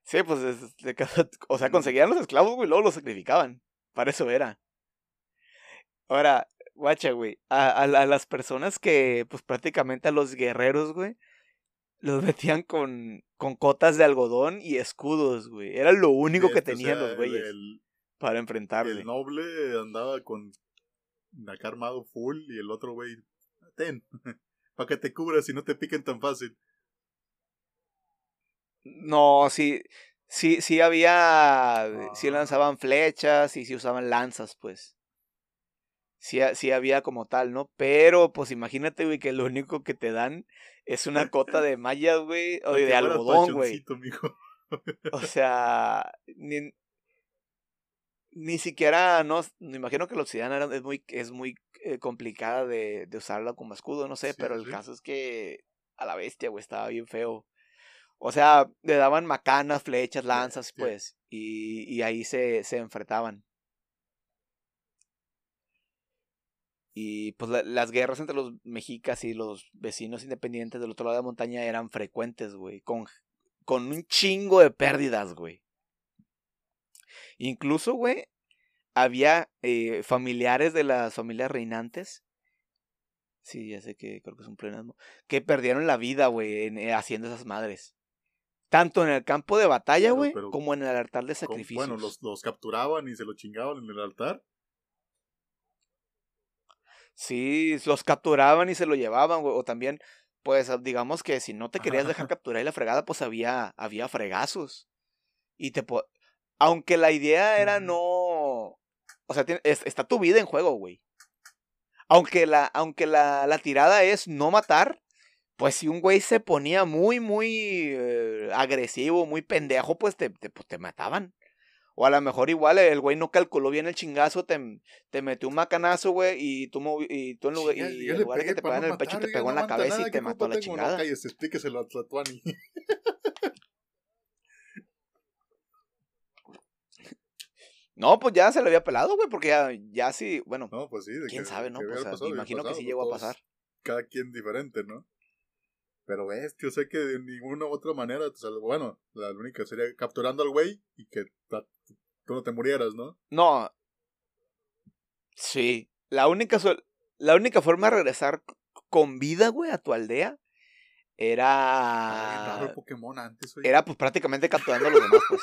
Sí, pues, o sea, conseguían los esclavos, güey, y luego los sacrificaban. Para eso era. Ahora, guacha, güey, a, a, a las personas que, pues prácticamente a los guerreros, güey, los metían con, con cotas de algodón y escudos, güey. Era lo único que
o
tenían
sea,
los güeyes
El,
para
el
enfrentarle.
noble andaba con acá armado full y el otro güey, ten, para que te cubras y no te piquen tan fácil.
No, sí, sí, sí había, sí
Ah.
lanzaban flechas y sí usaban lanzas, pues. Sí, ha- sí había como tal, ¿no? Pero, pues imagínate, güey, que lo único que te dan es una cota de mallas, güey, o de algodón, güey. O sea, ni, ni siquiera, no, me imagino que la obsidiana es muy, es muy eh, complicada de, de usarla como escudo, no sé,
Sí,
pero el
sí.
caso es que a la bestia, güey, estaba bien feo. O sea, le daban macanas, flechas, lanzas, pues, y, y ahí se, se enfrentaban. Y pues la- las guerras entre los mexicas y los vecinos independientes del otro lado de la montaña eran frecuentes, güey, con, con un chingo de pérdidas, güey. Incluso, güey, había eh, familiares de las familias reinantes. Sí, ya sé que creo que es un pleonasmo. Que perdieron la vida, güey, eh, haciendo esas madres. Tanto en el campo de batalla, güey, como en el altar de
Con-
sacrificios.
bueno, los, los capturaban y se los chingaban en el altar.
Sí, los capturaban y se lo llevaban, güey. O también, pues, digamos que si no te querías dejar capturar y la fregada, pues había, había fregazos. Y te po- Aunque la idea era no. O sea, tiene- es- está tu vida en juego, güey. Aunque la, aunque la, la tirada es no matar, pues si un güey se ponía muy, muy eh, agresivo, muy pendejo, pues te, te, pues te mataban. O a lo mejor igual el güey no calculó bien el chingazo, te, te metió un macanazo, güey, y tú, y tú en lugar, y en lugar de que te pegaran en el pecho, te pegó en la cabeza
nada,
y te
¿qué
mató a la chingada.
No, explíqueselo a Tlatuani.
No, pues ya se le había pelado, güey, porque ya, ya sí, bueno,
No, pues sí. de
quién
que-
sabe, ¿no?
que
Pues,
pasado,
imagino que sí
pues,
llegó a pasar.
Cada quien diferente, ¿no? Pero ves, yo sé que de ninguna u otra manera, o sea, bueno, la única sería capturando al güey y que tú no te murieras, ¿no?
No. Sí. La única, la única forma de regresar con vida, güey, a tu aldea era.
Pokémon antes.
Era pues prácticamente capturando a los demás, pues.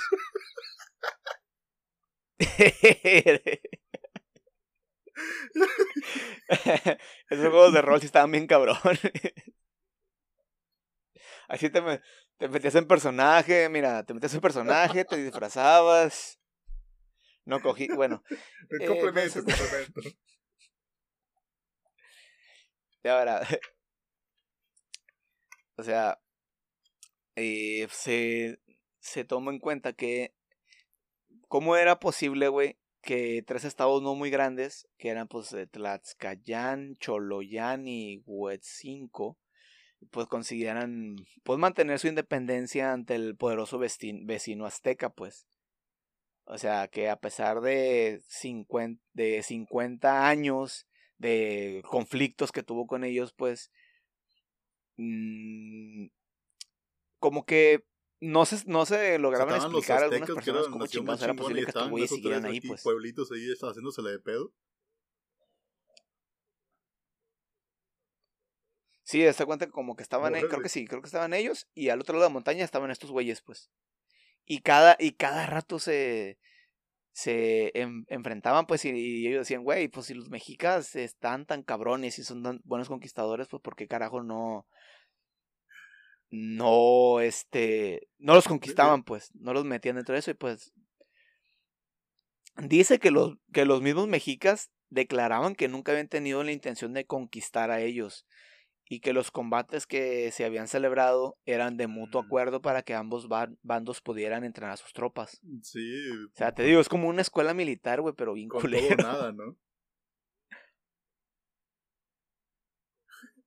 Esos juegos de rol sí estaban bien cabrón. Así te, me- te metías en personaje, mira, te metías en personaje, te disfrazabas. No cogí, bueno.
El complemento, complemento.
Y ahora, o sea, eh, se, se tomó en cuenta que, ¿cómo era posible, güey, que tres estados no muy grandes, que eran pues Tlaxcayán, Choloyán y Huetzinco, pues consiguieran, pues mantener su independencia ante el poderoso vecino azteca, pues. O sea, que a pesar de 50, de 50 años de conflictos que tuvo con ellos, pues, mm, como que no se, no se lograban explicar a algunas personas chingados era posible que estos güeyes siguieran ahí, pues.
pueblitos ahí haciéndosele de pedo.
Sí, se cuenta que como que estaban, eh, creo que sí, creo que estaban ellos y al otro lado de la montaña estaban estos güeyes, pues. Y cada, y cada rato se, se en- enfrentaban, pues, y, y ellos decían, güey, pues si los mexicas están tan cabrones y son tan buenos conquistadores, pues, ¿por qué carajo no, no, este, no los conquistaban, pues, no los metían dentro de eso y pues, dice que los, que los mismos mexicas declaraban que nunca habían tenido la intención de conquistar a ellos y que los combates que se habían celebrado eran de mutuo
Mm.
acuerdo para que ambos ban- bandos pudieran entrenar a sus tropas.
Sí,
O sea, te digo, es como una escuela militar, güey, pero bien culero.
nada, ¿no?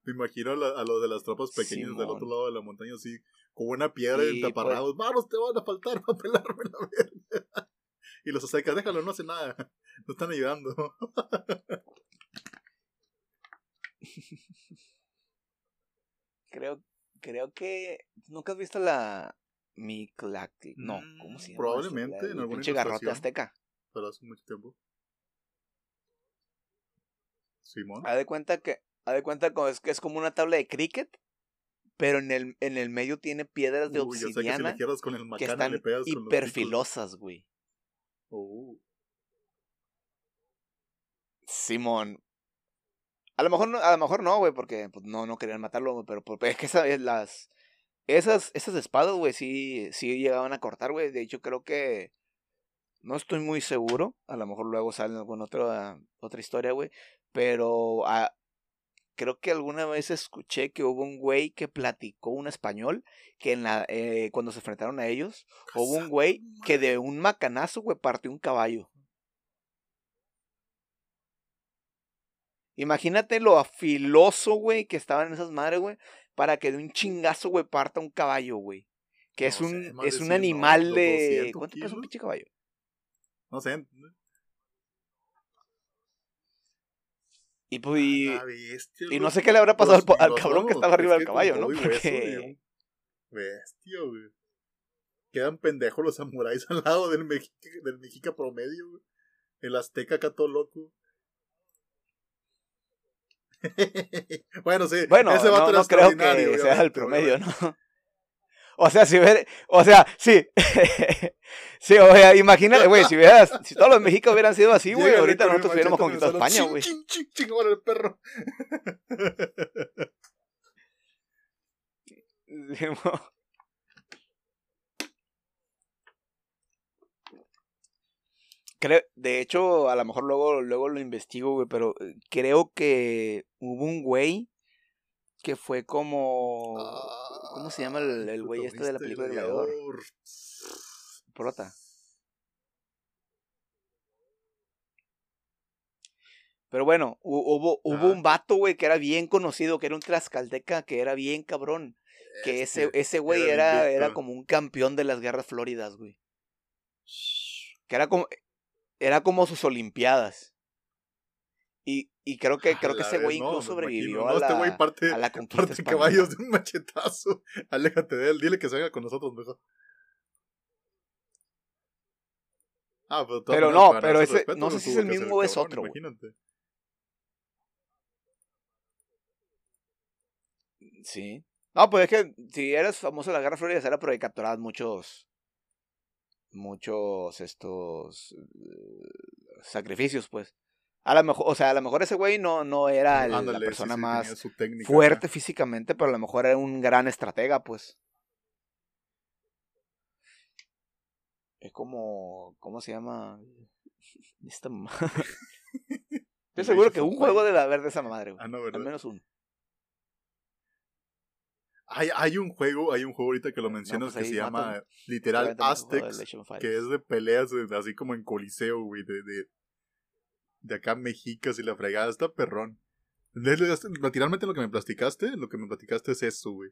Me imagino a, la- a los de las tropas pequeñas del otro lado de la montaña, así, con una piedra y
Sí, pues.
Vamos, te van a faltar para pelarme la verga. Y los aztecas, déjalo, no hace nada. No están ayudando.
Creo, creo que nunca has visto la Mictlac- no, ¿cómo se llama?
Mm, probablemente?
La-
en alguna
pinche garrote azteca.
Pero hace mucho tiempo. Simón.
Haz de cuenta que, haz de cuenta como es que es como una tabla de cricket, pero en el, en el medio tiene piedras de
Uy, yo sé que si
obsidiana
le con el
que
macana
están
le pegas
hiperfilosas, güey.
Uh,
Simón. A lo mejor no, a lo mejor no, güey, porque pues, no, no querían matarlo, güey, pero, pero es que esa- las esas, esas espadas, güey, sí, sí llegaban a cortar, güey. De hecho, creo que no estoy muy seguro. A lo mejor luego sale alguna otra, otra historia, güey. Pero ah, creo que alguna vez escuché que hubo un güey que platicó un español que en la, eh, cuando se enfrentaron a ellos, hubo un güey que de un macanazo, güey, partió un caballo. Imagínate lo afiloso, güey, que estaban esas madres, güey, para que de un chingazo, güey, parta un caballo, güey. Que es un,
sé,
es un
100, ¿no?
animal de...
200
¿Cuánto pesa un pinche caballo?
no sé.
Y pues, y,
A la bestia,
y no sé qué le habrá pasado al, cabrón que estaba arriba
es
del caballo, ¿no?
y
Porque...
Bestia, güey. Quedan pendejos los samuráis al lado del mexica, del mexica promedio, güey. El azteca acá todo loco. bueno, sí.
Bueno,
ese
no, no creo que sea el promedio. ¿no? O sea, si ver, o sea, sí. sí, o sea, imagínate, güey, si hubieras, si todos los mexicanos hubieran sido así, güey, ahorita nosotros hubiéramos conquistado España, güey.
Ching, ching, ching, órale, el perro.
Creo, de hecho, a lo mejor luego, luego lo investigo, güey, pero eh, creo que hubo un güey que fue como... ¿Cómo se llama el, el güey este de la película de Gladiador? Prota. Pero bueno, hu- hubo, hubo
Ajá.
un vato, güey, que era bien conocido, que era un tlaxcalteca, que era bien cabrón. Que ese, ese güey
era
era, era como un campeón de las guerras floridas, güey. Que era como, era como sus olimpiadas. Y, y creo que, creo que ese güey
no,
incluso sobrevivió
imagino,
a,
no,
la,
este güey parte,
a la conquista
parte caballos de un machetazo. Aléjate de él, dile que se venga con nosotros mejor. Ah, pero,
Pero no, pero ese-
respeto,
no sé si es el mismo o es otro.
Imagínate.
Sí. No, pues es que si eres famoso en la Guerra Florida era porque capturabas muchos. Muchos estos. eh, sacrificios, pues. A lo mejor, o sea, a lo mejor ese güey no, no era el-
Ándale,
la persona
sí,
más
técnica
fuerte físicamente, pero a lo mejor era un gran estratega, pues. Es como. ¿Cómo se llama? Esta madre. Estoy seguro que un juego debe haber de esa madre, güey.
Ah, no,
Al menos uno.
Hay, hay un juego, hay un juego ahorita que lo mencionas
pues
que se llama
mátalo.
literal Aztecs, que es de peleas así como en coliseo, güey, de, de, de acá mexicas y la fregada, está perrón. De- Literalmente lo que me platicaste, lo que me platicaste es eso, güey.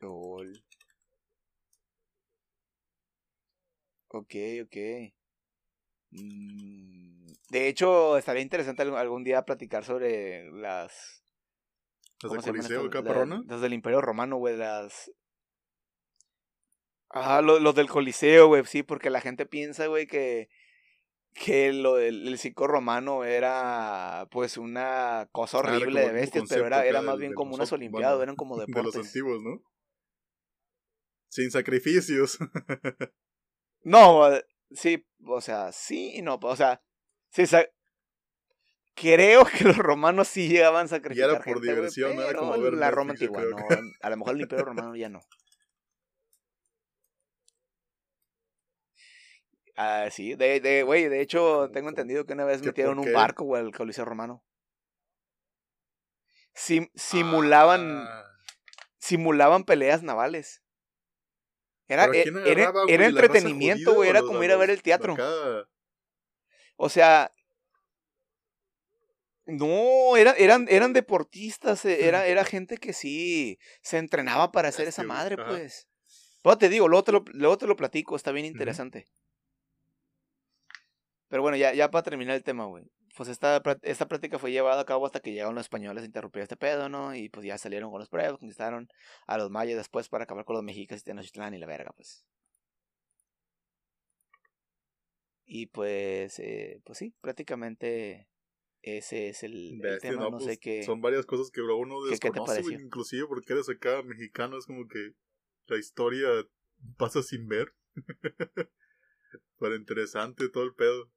Lol. Ok, ok. Mm, De hecho, estaría interesante algún día platicar sobre las...
Las
¿cómo
de
se llaman
coliseo perrona.
Las del Imperio Romano, güey, las... Ah, lo- los del Coliseo, güey, sí, porque la gente piensa, güey, que, que lo del el circo romano era, pues, una cosa horrible de
el
bestias, pero era, era más
del-
bien como unas
nosotros,
olimpiadas,
bueno,
eran como
De los
deportes.
antiguos, ¿no? Sin sacrificios.
No, eh, sí, o sea, sí y no, o sea, sí, creo que los romanos sí llegaban a sacrificar
por
gente, güey,
diversión, no era como ver
la Roma antigua, no, a lo mejor el Imperio Romano ya no. Ah, sí, de, de, güey, de hecho,
¿Cómo-
tengo entendido que una vez
¿Qué,
metieron
por
un barco, güey, al Coliseo Romano. Sim- simulaban,
Ah,
simulaban peleas navales. Era,
¿pero a quién
e- era, era entretenimiento, güey, era como ir a ver el teatro. O sea, no, era, eran, eran deportistas, eh, era, era gente que sí se entrenaba para hacer esa madre, pues. Pero te digo, luego te, lo, luego te lo platico, está bien interesante. Pero bueno, ya, ya para terminar el tema, güey. Pues esta, esta práctica fue llevada a cabo hasta que llegaron los españoles a interrumpir este pedo, ¿no? Y pues ya salieron con los pruebas, conquistaron a los mayas después para acabar con los mexicas y Tenochtitlán y la verga, pues. Y pues, eh, pues sí, prácticamente ese es el, el
Bestia,
tema,
no,
no,
pues,
sé qué.
Son varias cosas que luego uno
¿Qué- qué
desconoce, güey,
pareció?
inclusive porque eres acá mexicano, es como que la historia pasa sin ver. Pero interesante todo el pedo.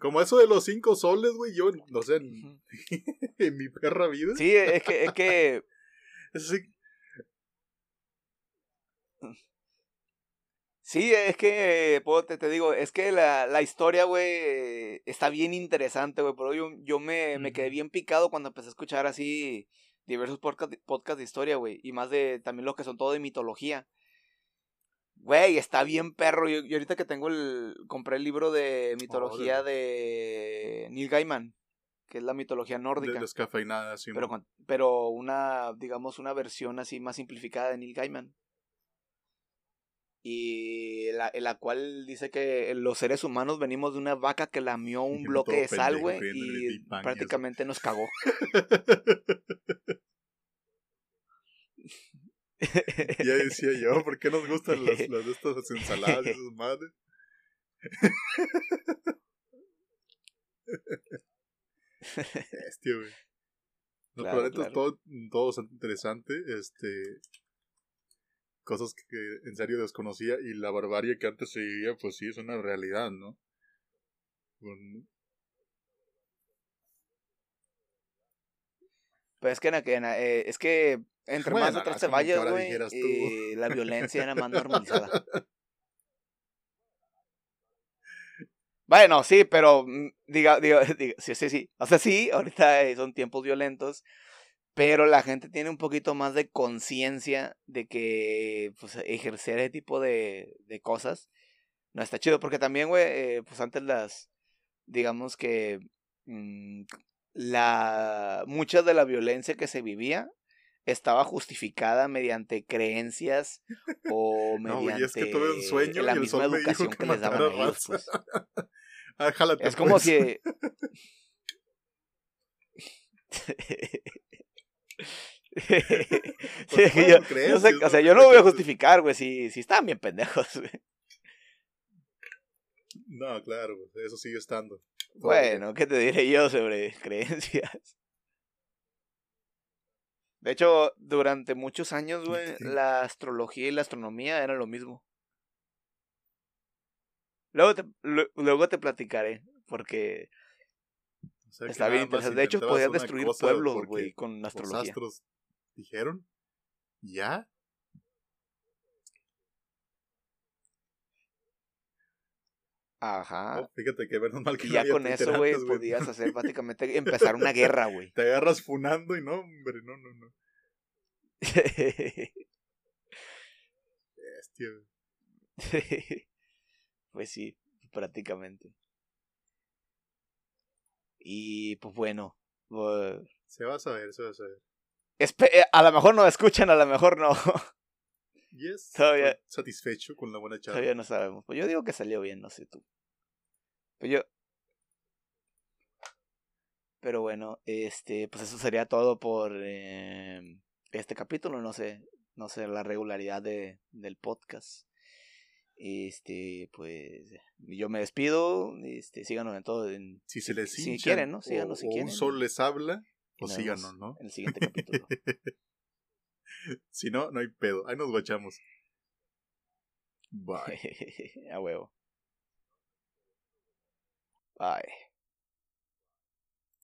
Como eso de los cinco soles, güey, yo, no sé, en, mi perra vida.
Sí, es que, es que
sí,
Sí, es que, puedo- te, te digo, es que la, la historia, güey, está bien interesante, güey, pero yo, yo me, me quedé bien picado cuando empecé a escuchar así diversos podcast, podcast de historia, güey, y más de también lo que son todo de mitología. Güey, está bien perro, yo, yo ahorita que tengo el, compré el libro de mitología de Neil Gaiman, que es la mitología
de
nórdica,
descafeinada, sí.
pero, pero una, digamos, una versión así más simplificada de Neil Gaiman. Y la, en la cual dice que los seres humanos venimos de una vaca que lamió un bloque de sal, güey, y prácticamente nos cagó.
Ya decía yo, ¿por qué nos gustan las, las de estas ensaladas y esas madres? Bestia, güey. No,
Claro, claro.
todo, todo bastante interesante. Este. Cosas que, que en serio desconocía. Y la barbarie que antes se vivía, pues sí, es una realidad, ¿no? Con-
Pero es que, eh, es que entre
Bueno,
más atrás te vayas, güey,
tú.
eh, la violencia era más normalizada. Bueno, sí, pero mm, diga, diga, diga, sí, sí, sí. O sea, sí, ahorita eh, son tiempos violentos, pero la gente tiene un poquito más de conciencia de que pues, ejercer ese tipo de, de cosas no está chido, porque también, güey, eh, pues antes las, digamos que mm, la mucha de la violencia que se vivía estaba justificada mediante creencias o
No,
mediante
güey, es que tuve un sueño
la
y
misma educación
que
que les daban a ellos, pues.
Ah, jálate,
Es como
pues.
si. Sí, es que
¿cómo
yo,
crees?
yo sé- o sea,
lo
yo no voy a justificar, güey, si, si estaban bien pendejos, güey.
No, claro, güey, eso sigue estando.
Bueno, ¿qué te diré yo sobre creencias? De hecho, durante muchos años, güey,
Sí.
la astrología y la astronomía eran lo mismo. Luego te, lu- luego te platicaré, porque
sea,
está bien interesante. De hecho, podías destruir pueblos, güey, con
Los
astrología.
astros dijeron, ¿ya?
Ajá.
Oh, fíjate que menos mal que
y ya con eso, güey, podías hacer básicamente empezar una guerra, güey.
Te agarras funando y no, hombre, no, no, no. Bestia.
pues sí, prácticamente. Y pues bueno. eh,
Se va a saber, se va a saber.
eh, a lo mejor no escuchan, a lo mejor no.
Yes.
Todavía-
satisfecho con la buena charla.
Todavía no sabemos. Pues yo digo que salió bien, no sé tú. Pues yo. Pero bueno, este, pues eso sería todo por eh, este capítulo. No sé, no sé la regularidad de, del podcast. Este, pues yo me despido. Este, síganos en todo. En,
Si se les
si quieren, ¿no? Síganos
o,
si quieren.
un sol les habla, pues
Nos
síganos, ¿no?
En el siguiente capítulo.
Si no, no hay pedo. Ahí nos guachamos. Bye.
A huevo. Bye.